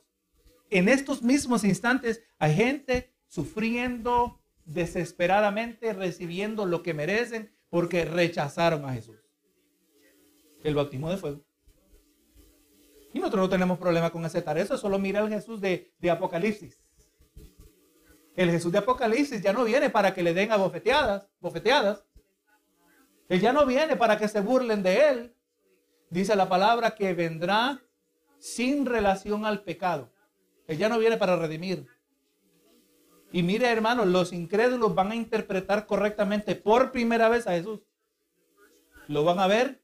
En estos mismos instantes hay gente sufriendo desesperadamente, recibiendo lo que merecen porque rechazaron a Jesús. El bautismo de fuego. Y nosotros no tenemos problema con aceptar eso, solo mira el Jesús de, de Apocalipsis. El Jesús de Apocalipsis ya no viene para que le den a bofeteadas, bofeteadas. Él ya no viene para que se burlen de él. Dice la palabra que vendrá sin relación al pecado. Él ya no viene para redimir. Y mire, hermanos, los incrédulos van a interpretar correctamente por primera vez a Jesús. Lo van a ver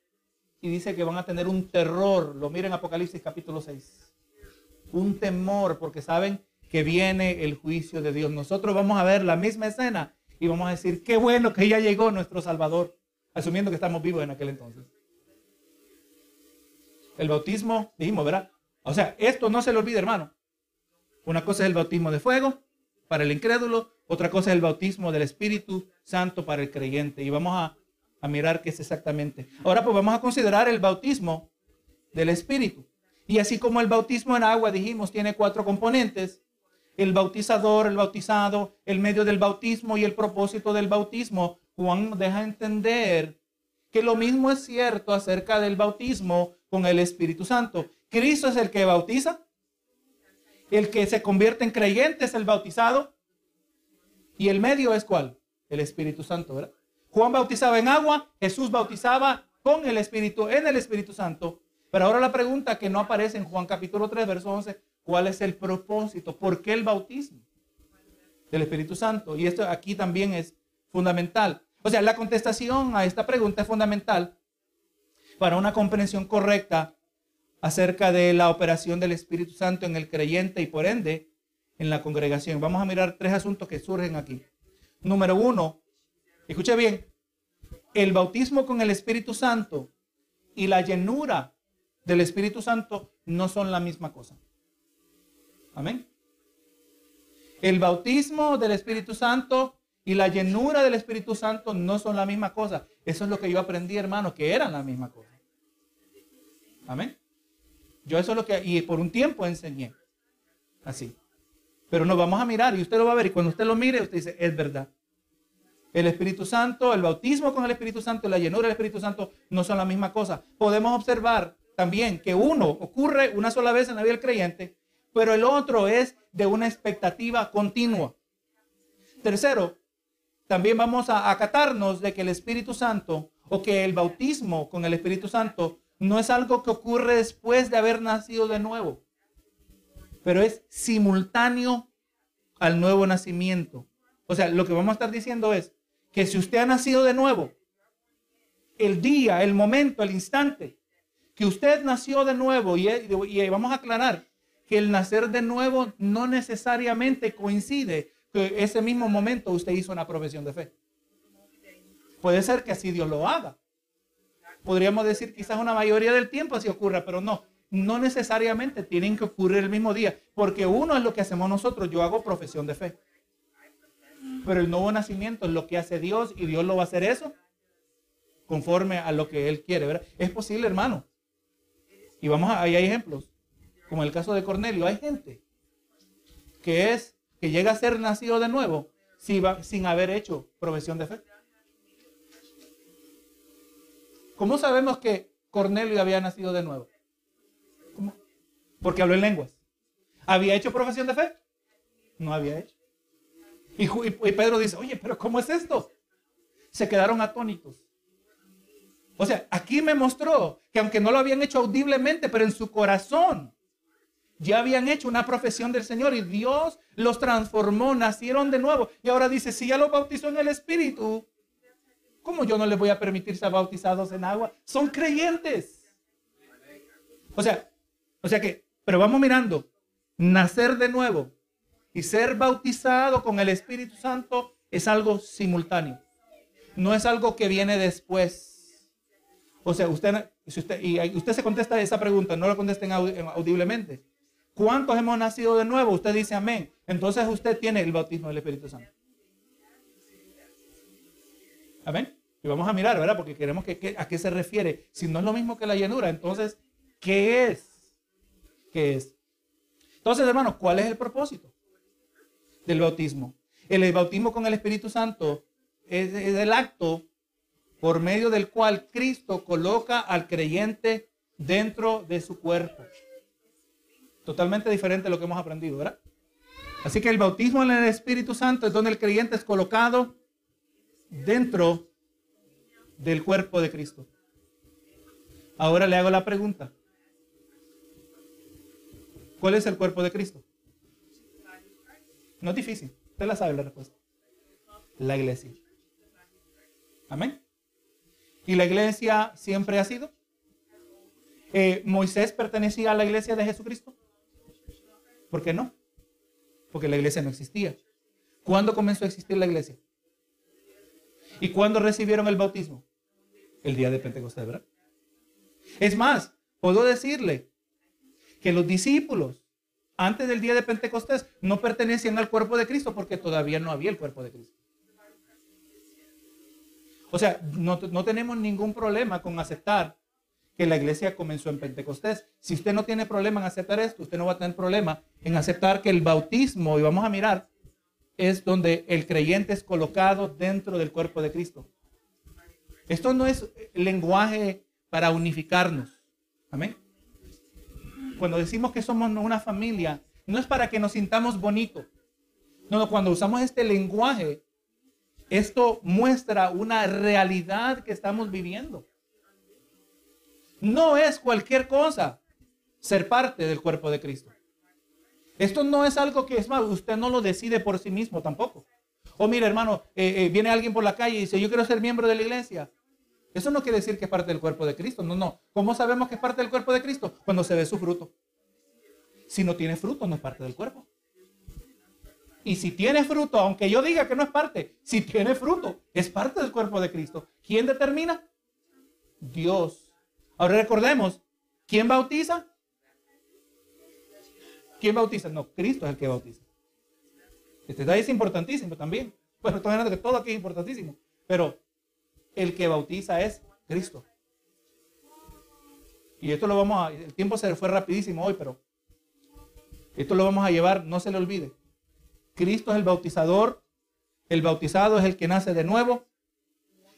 y dice que van a tener un terror. Lo miren Apocalipsis capítulo 6. Un temor porque saben que viene el juicio de Dios. Nosotros vamos a ver la misma escena y vamos a decir, qué bueno que ya llegó nuestro Salvador, asumiendo que estamos vivos en aquel entonces. El bautismo, dijimos, ¿verdad? O sea, esto no se le olvide, hermano. Una cosa es el bautismo de fuego para el incrédulo, otra cosa es el bautismo del Espíritu Santo para el creyente. Y vamos a, a mirar qué es exactamente. Ahora pues vamos a considerar el bautismo del Espíritu. Y así como el bautismo en agua, dijimos, tiene cuatro componentes, el bautizador, el bautizado, el medio del bautismo y el propósito del bautismo, Juan deja entender que lo mismo es cierto acerca del bautismo con el Espíritu Santo, Cristo es el que bautiza. El que se convierte en creyente es el bautizado. Y el medio es cuál? El Espíritu Santo, ¿verdad? Juan bautizaba en agua, Jesús bautizaba con el Espíritu, en el Espíritu Santo. Pero ahora la pregunta que no aparece en Juan capítulo 3, verso 11, ¿cuál es el propósito? ¿Por qué el bautismo del Espíritu Santo? Y esto aquí también es fundamental. O sea, la contestación a esta pregunta es fundamental para una comprensión correcta acerca de la operación del Espíritu Santo en el creyente y por ende en la congregación. Vamos a mirar tres asuntos que surgen aquí. Número uno, escuche bien, el bautismo con el Espíritu Santo y la llenura del Espíritu Santo no son la misma cosa. Amén. El bautismo del Espíritu Santo y la llenura del Espíritu Santo no son la misma cosa. Eso es lo que yo aprendí, hermano, que eran la misma cosa. Amén. Yo eso es lo que, y por un tiempo enseñé. Así. Pero nos vamos a mirar y usted lo va a ver. Y cuando usted lo mire, usted dice, es verdad. El Espíritu Santo, el bautismo con el Espíritu Santo y la llenura del Espíritu Santo no son la misma cosa. Podemos observar también que uno ocurre una sola vez en la vida del creyente, pero el otro es de una expectativa continua. Tercero, también vamos a acatarnos de que el Espíritu Santo o que el bautismo con el Espíritu Santo no es algo que ocurre después de haber nacido de nuevo, pero es simultáneo al nuevo nacimiento. O sea, lo que vamos a estar diciendo es que si usted ha nacido de nuevo, el día, el momento, el instante que usted nació de nuevo, y, vamos a aclarar que el nacer de nuevo no necesariamente coincide que ese mismo momento usted hizo una profesión de fe. Puede ser que así Dios lo haga. Podríamos decir quizás una mayoría del tiempo así ocurra, pero no. No necesariamente tienen que ocurrir el mismo día, porque uno es lo que hacemos nosotros. Yo hago profesión de fe. Pero el nuevo nacimiento es lo que hace Dios y Dios lo va a hacer eso conforme a lo que Él quiere. ¿verdad? Es posible, hermano. Y vamos a, hay ejemplos, como el caso de Cornelio. Hay gente que es que llega a ser nacido de nuevo sin haber hecho profesión de fe. ¿Cómo sabemos que Cornelio había nacido de nuevo? Porque habló en lenguas. ¿Había hecho profesión de fe? No había hecho. Y, y, Pedro dice, oye, pero ¿cómo es esto? Se quedaron atónitos. O sea, aquí me mostró que aunque no lo habían hecho audiblemente, pero en su corazón ya habían hecho una profesión del Señor y Dios los transformó, nacieron de nuevo. Y ahora dice, si ya los bautizó en el Espíritu, ¿cómo yo no les voy a permitir ser bautizados en agua? Son creyentes. O sea, o sea que, pero vamos mirando, nacer de nuevo y ser bautizado con el Espíritu Santo es algo simultáneo. No es algo que viene después. O sea, usted, si usted, y usted se contesta esa pregunta, no la contesten audiblemente. ¿Cuántos hemos nacido de nuevo? Usted dice amén. Entonces usted tiene el bautismo del Espíritu Santo. Amén. Y vamos a mirar, ¿verdad? Porque queremos que, a qué se refiere. Si no es lo mismo que la llenura, entonces, ¿qué es? ¿Qué es? Entonces, hermanos, ¿cuál es el propósito del bautismo? El bautismo con el Espíritu Santo es el acto por medio del cual Cristo coloca al creyente dentro de su cuerpo. Totalmente diferente de lo que hemos aprendido, ¿verdad? Así que el bautismo en el Espíritu Santo es donde el creyente es colocado dentro del cuerpo de Cristo. Ahora le hago la pregunta. ¿Cuál es el cuerpo de Cristo? No es difícil. Usted la sabe la respuesta. La iglesia. Amén. ¿Y la iglesia siempre ha sido? Eh, ¿Moisés pertenecía a la iglesia de Jesucristo? ¿Por qué no? Porque la iglesia no existía. ¿Cuándo comenzó a existir la iglesia? ¿Y cuándo recibieron el bautismo? El día de Pentecostés, ¿verdad? Es más, puedo decirle que los discípulos antes del día de Pentecostés no pertenecían al cuerpo de Cristo porque todavía no había el cuerpo de Cristo. O sea, no, no tenemos ningún problema con aceptar que la iglesia comenzó en Pentecostés. Si usted no tiene problema en aceptar esto, usted no va a tener problema en aceptar que el bautismo, y vamos a mirar, es donde el creyente es colocado dentro del cuerpo de Cristo. Esto no es lenguaje para unificarnos. Amén. cuando decimos que somos una familia, no es para que nos sintamos bonitos. No, cuando usamos este lenguaje, esto muestra una realidad que estamos viviendo. No es cualquier cosa ser parte del cuerpo de Cristo. Esto no es algo que es más, usted no lo decide por sí mismo tampoco. O mire, hermano, eh, eh, viene alguien por la calle y dice, yo quiero ser miembro de la iglesia. Eso no quiere decir que es parte del cuerpo de Cristo. No, no. ¿Cómo sabemos que es parte del cuerpo de Cristo? Cuando se ve su fruto. Si no tiene fruto, no es parte del cuerpo. Y si tiene fruto, aunque yo diga que no es parte, si tiene fruto, es parte del cuerpo de Cristo. ¿Quién determina? Dios. Ahora recordemos, ¿quién bautiza? ¿Quién bautiza? No, Cristo es el que bautiza. Este detalle es importantísimo también. Bueno, estoy hablando que todo aquí es importantísimo. Pero el que bautiza es Cristo. Y esto lo vamos a, el tiempo se fue rapidísimo hoy, pero esto lo vamos a llevar, no se le olvide. Cristo es el bautizador, el bautizado es el que nace de nuevo,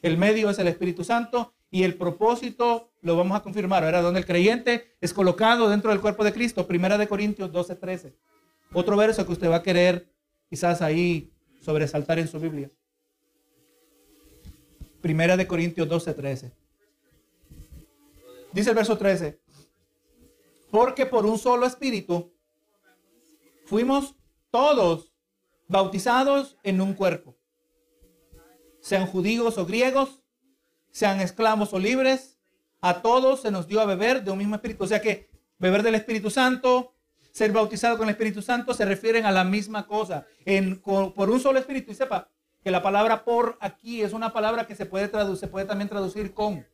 el medio es el Espíritu Santo y el propósito lo vamos a confirmar, ¿verdad? Donde el creyente es colocado dentro del cuerpo de Cristo, Primera de Corintios 12, 13. Otro verso que usted va a querer quizás ahí sobresaltar en su Biblia. Primera de Corintios 12, 13. Dice el verso 13. Porque por un solo espíritu fuimos todos bautizados en un cuerpo. Sean judíos o griegos, sean esclavos o libres, a todos se nos dio a beber de un mismo espíritu. O sea que beber del Espíritu Santo, ser bautizado con el Espíritu Santo se refieren a la misma cosa, por un solo espíritu. Y sepa que la palabra por aquí es una palabra que se puede traducir, se puede también traducir con.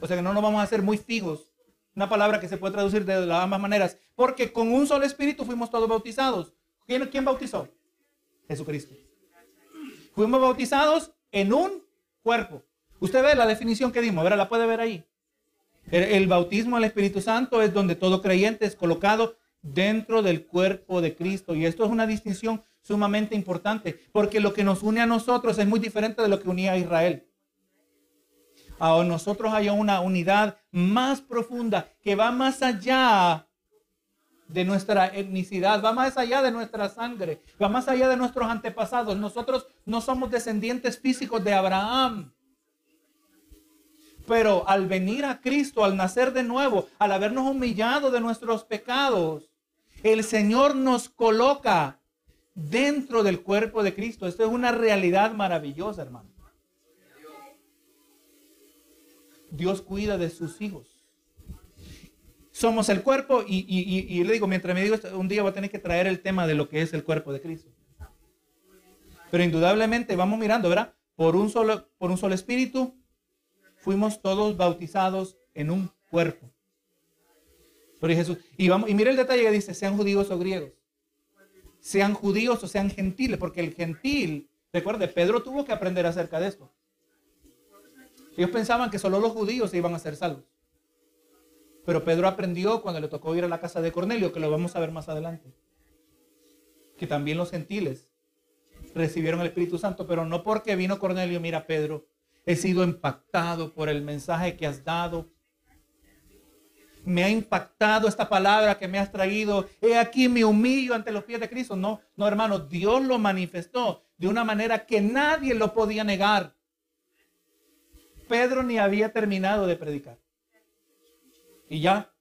O sea que no nos vamos a hacer muy fijos. Una palabra que se puede traducir de las ambas maneras. Porque con un solo espíritu fuimos todos bautizados. ¿Quién, quién bautizó? Jesucristo. Fuimos bautizados en un cuerpo. Usted ve la definición que dimos, ¿verdad? La puede ver ahí. El, bautismo al Espíritu Santo es donde todo creyente es colocado dentro del cuerpo de Cristo. Y esto es una distinción sumamente importante, porque lo que nos une a nosotros es muy diferente de lo que unía a Israel. A nosotros hay una unidad más profunda que va más allá de nuestra etnicidad, va más allá de nuestra sangre, va más allá de nuestros antepasados. Nosotros no somos descendientes físicos de Abraham. Pero al venir a Cristo, al nacer de nuevo, al habernos humillado de nuestros pecados, el Señor nos coloca dentro del cuerpo de Cristo. Esto es una realidad maravillosa, hermano. Dios cuida de sus hijos somos el cuerpo y, le digo, mientras me digo, un día voy a tener que traer el tema de lo que es el cuerpo de Cristo. Pero indudablemente vamos mirando, ¿verdad? Por un solo, por un solo espíritu fuimos todos bautizados en un cuerpo. Por Jesús. Y, vamos, y mire el detalle que dice, sean judíos o griegos. Sean judíos o sean gentiles, porque el gentil, recuerde, Pedro tuvo que aprender acerca de esto. Ellos pensaban que solo los judíos se iban a ser salvos. Pero Pedro aprendió cuando le tocó ir a la casa de Cornelio, que lo vamos a ver más adelante. Que también los gentiles recibieron el Espíritu Santo, pero no porque vino Cornelio, mira Pedro, he sido impactado por el mensaje que has dado. Me ha impactado esta palabra que me has traído. He aquí me humillo ante los pies de Cristo. No, no, hermano, Dios lo manifestó de una manera que nadie lo podía negar. Pedro ni había terminado de predicar. Y ya,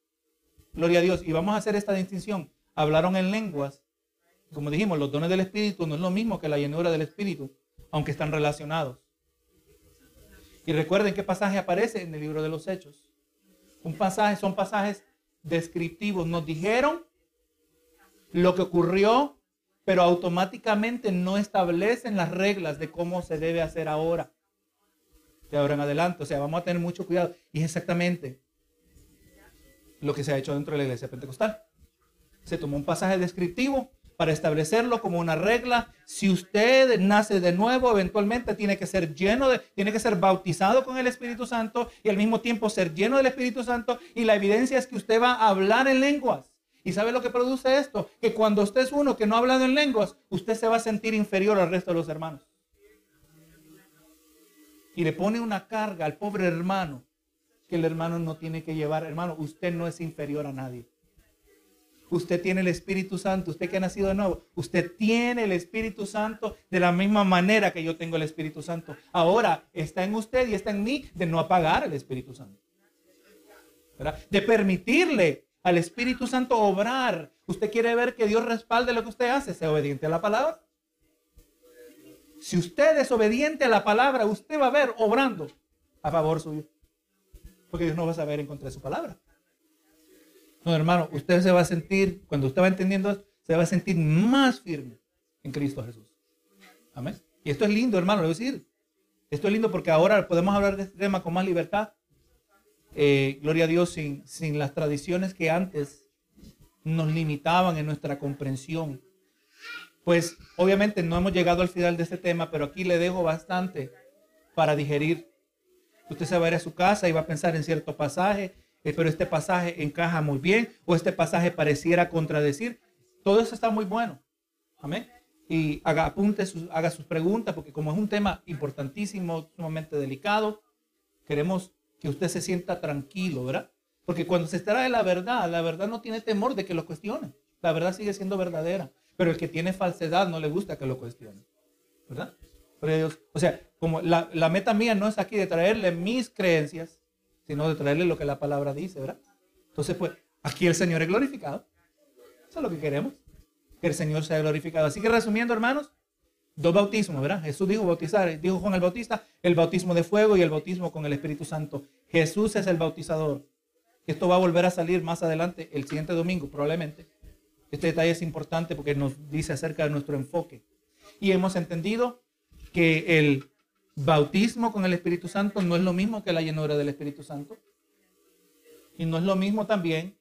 gloria a Dios. Y vamos a hacer esta distinción. Hablaron en lenguas. Como dijimos, los dones del Espíritu no es lo mismo que la llenura del Espíritu, aunque están relacionados. Y recuerden qué pasaje aparece en el libro de los Hechos. Un pasaje, son pasajes descriptivos. Nos dijeron lo que ocurrió, pero automáticamente no establecen las reglas de cómo se debe hacer ahora. De ahora en adelante. O sea, vamos a tener mucho cuidado. Y es exactamente lo que se ha hecho dentro de la iglesia pentecostal. Se tomó un pasaje descriptivo para establecerlo como una regla. Si usted nace de nuevo, eventualmente tiene que ser lleno de, tiene que ser bautizado con el Espíritu Santo y al mismo tiempo ser lleno del Espíritu Santo. Y la evidencia es que usted va a hablar en lenguas. ¿Y sabe lo que produce esto? Que cuando usted es uno que no ha hablado en lenguas, usted se va a sentir inferior al resto de los hermanos. Y le pone una carga al pobre hermano que el hermano no tiene que llevar. Hermano, usted no es inferior a nadie. Usted tiene el Espíritu Santo, usted que ha nacido de nuevo, usted tiene el Espíritu Santo de la misma manera que yo tengo el Espíritu Santo. Ahora está en usted y está en mí de no apagar el Espíritu Santo. De permitirle al Espíritu Santo obrar. Usted quiere ver que Dios respalde lo que usted hace, sea obediente a la palabra. Si usted es obediente a la palabra, usted va a ver obrando a favor suyo. Porque Dios no va a saber en contra de su palabra. No, hermano, usted se va a sentir, cuando usted va entendiendo se va a sentir más firme en Cristo Jesús. Amén. Y esto es lindo, hermano, decir. Esto es lindo porque ahora podemos hablar de este tema con más libertad. Eh, gloria a Dios, sin, sin las tradiciones que antes nos limitaban en nuestra comprensión. Pues obviamente no hemos llegado al final de este tema, pero aquí le dejo bastante para digerir. Usted se va a ir a su casa y va a pensar en cierto pasaje eh, pero este pasaje encaja muy bien o este pasaje pareciera contradecir. Todo eso está muy bueno. Amén. Y haga apunte, sus, haga sus preguntas, porque como es un tema importantísimo, sumamente delicado, queremos que usted se sienta tranquilo, ¿verdad? Porque cuando se trata de la verdad, la verdad no tiene temor de que lo cuestione. La verdad sigue siendo verdadera. Pero el que tiene falsedad no le gusta que lo cuestione. ¿Verdad? o sea, como la, la meta mía no es aquí de traerle mis creencias, sino de traerle lo que la palabra dice, ¿verdad? Entonces, pues, aquí el Señor es glorificado. Eso es lo que queremos, que el Señor sea glorificado. Así que resumiendo, hermanos, dos bautismos, ¿verdad? Jesús dijo bautizar, dijo Juan el Bautista, el bautismo de fuego y el bautismo con el Espíritu Santo. Jesús es el bautizador. Esto va a volver a salir más adelante, el siguiente domingo, probablemente. Este detalle es importante porque nos dice acerca de nuestro enfoque. Y hemos entendido que el bautismo con el Espíritu Santo no es lo mismo que la llenura del Espíritu Santo. Y no es lo mismo también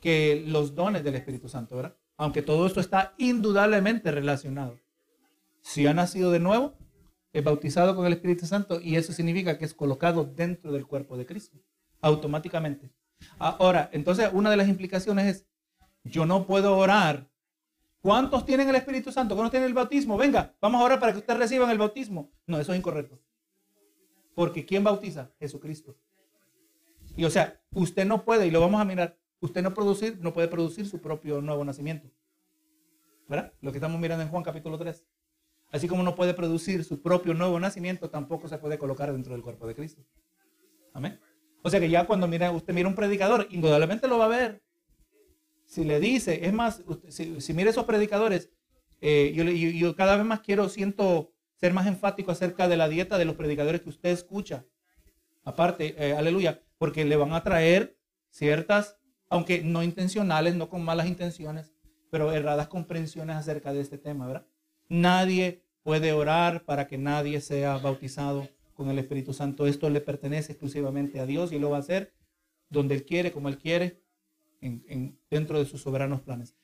que los dones del Espíritu Santo, ¿verdad? Aunque todo esto está indudablemente relacionado. Si ha nacido de nuevo, es bautizado con el Espíritu Santo y eso significa que es colocado dentro del cuerpo de Cristo, automáticamente. Ahora, entonces una de las implicaciones es, yo no puedo orar ¿Cuántos tienen el Espíritu Santo? ¿Cuántos tienen el bautismo? Venga, vamos a orar para que ustedes reciban el bautismo. No, eso es incorrecto. Porque ¿quién bautiza? Jesucristo. Y o sea, usted no puede, y lo vamos a mirar, usted no, producir, no puede producir su propio nuevo nacimiento. ¿Verdad? Lo que estamos mirando en Juan capítulo 3. Así como no puede producir su propio nuevo nacimiento, tampoco se puede colocar dentro del cuerpo de Cristo. Amén. O sea que ya cuando mira, usted mira un predicador, indudablemente lo va a ver si le dice, es más, si, si mire esos predicadores, eh, yo, cada vez más quiero, siento ser más enfático acerca de la dieta de los predicadores que usted escucha. Aparte, eh, aleluya, porque le van a traer ciertas, aunque no intencionales, no con malas intenciones, pero erradas comprensiones acerca de este tema, ¿verdad? Nadie puede orar para que nadie sea bautizado con el Espíritu Santo. Esto le pertenece exclusivamente a Dios y lo va a hacer donde Él quiere, como Él quiere, dentro de sus soberanos planes.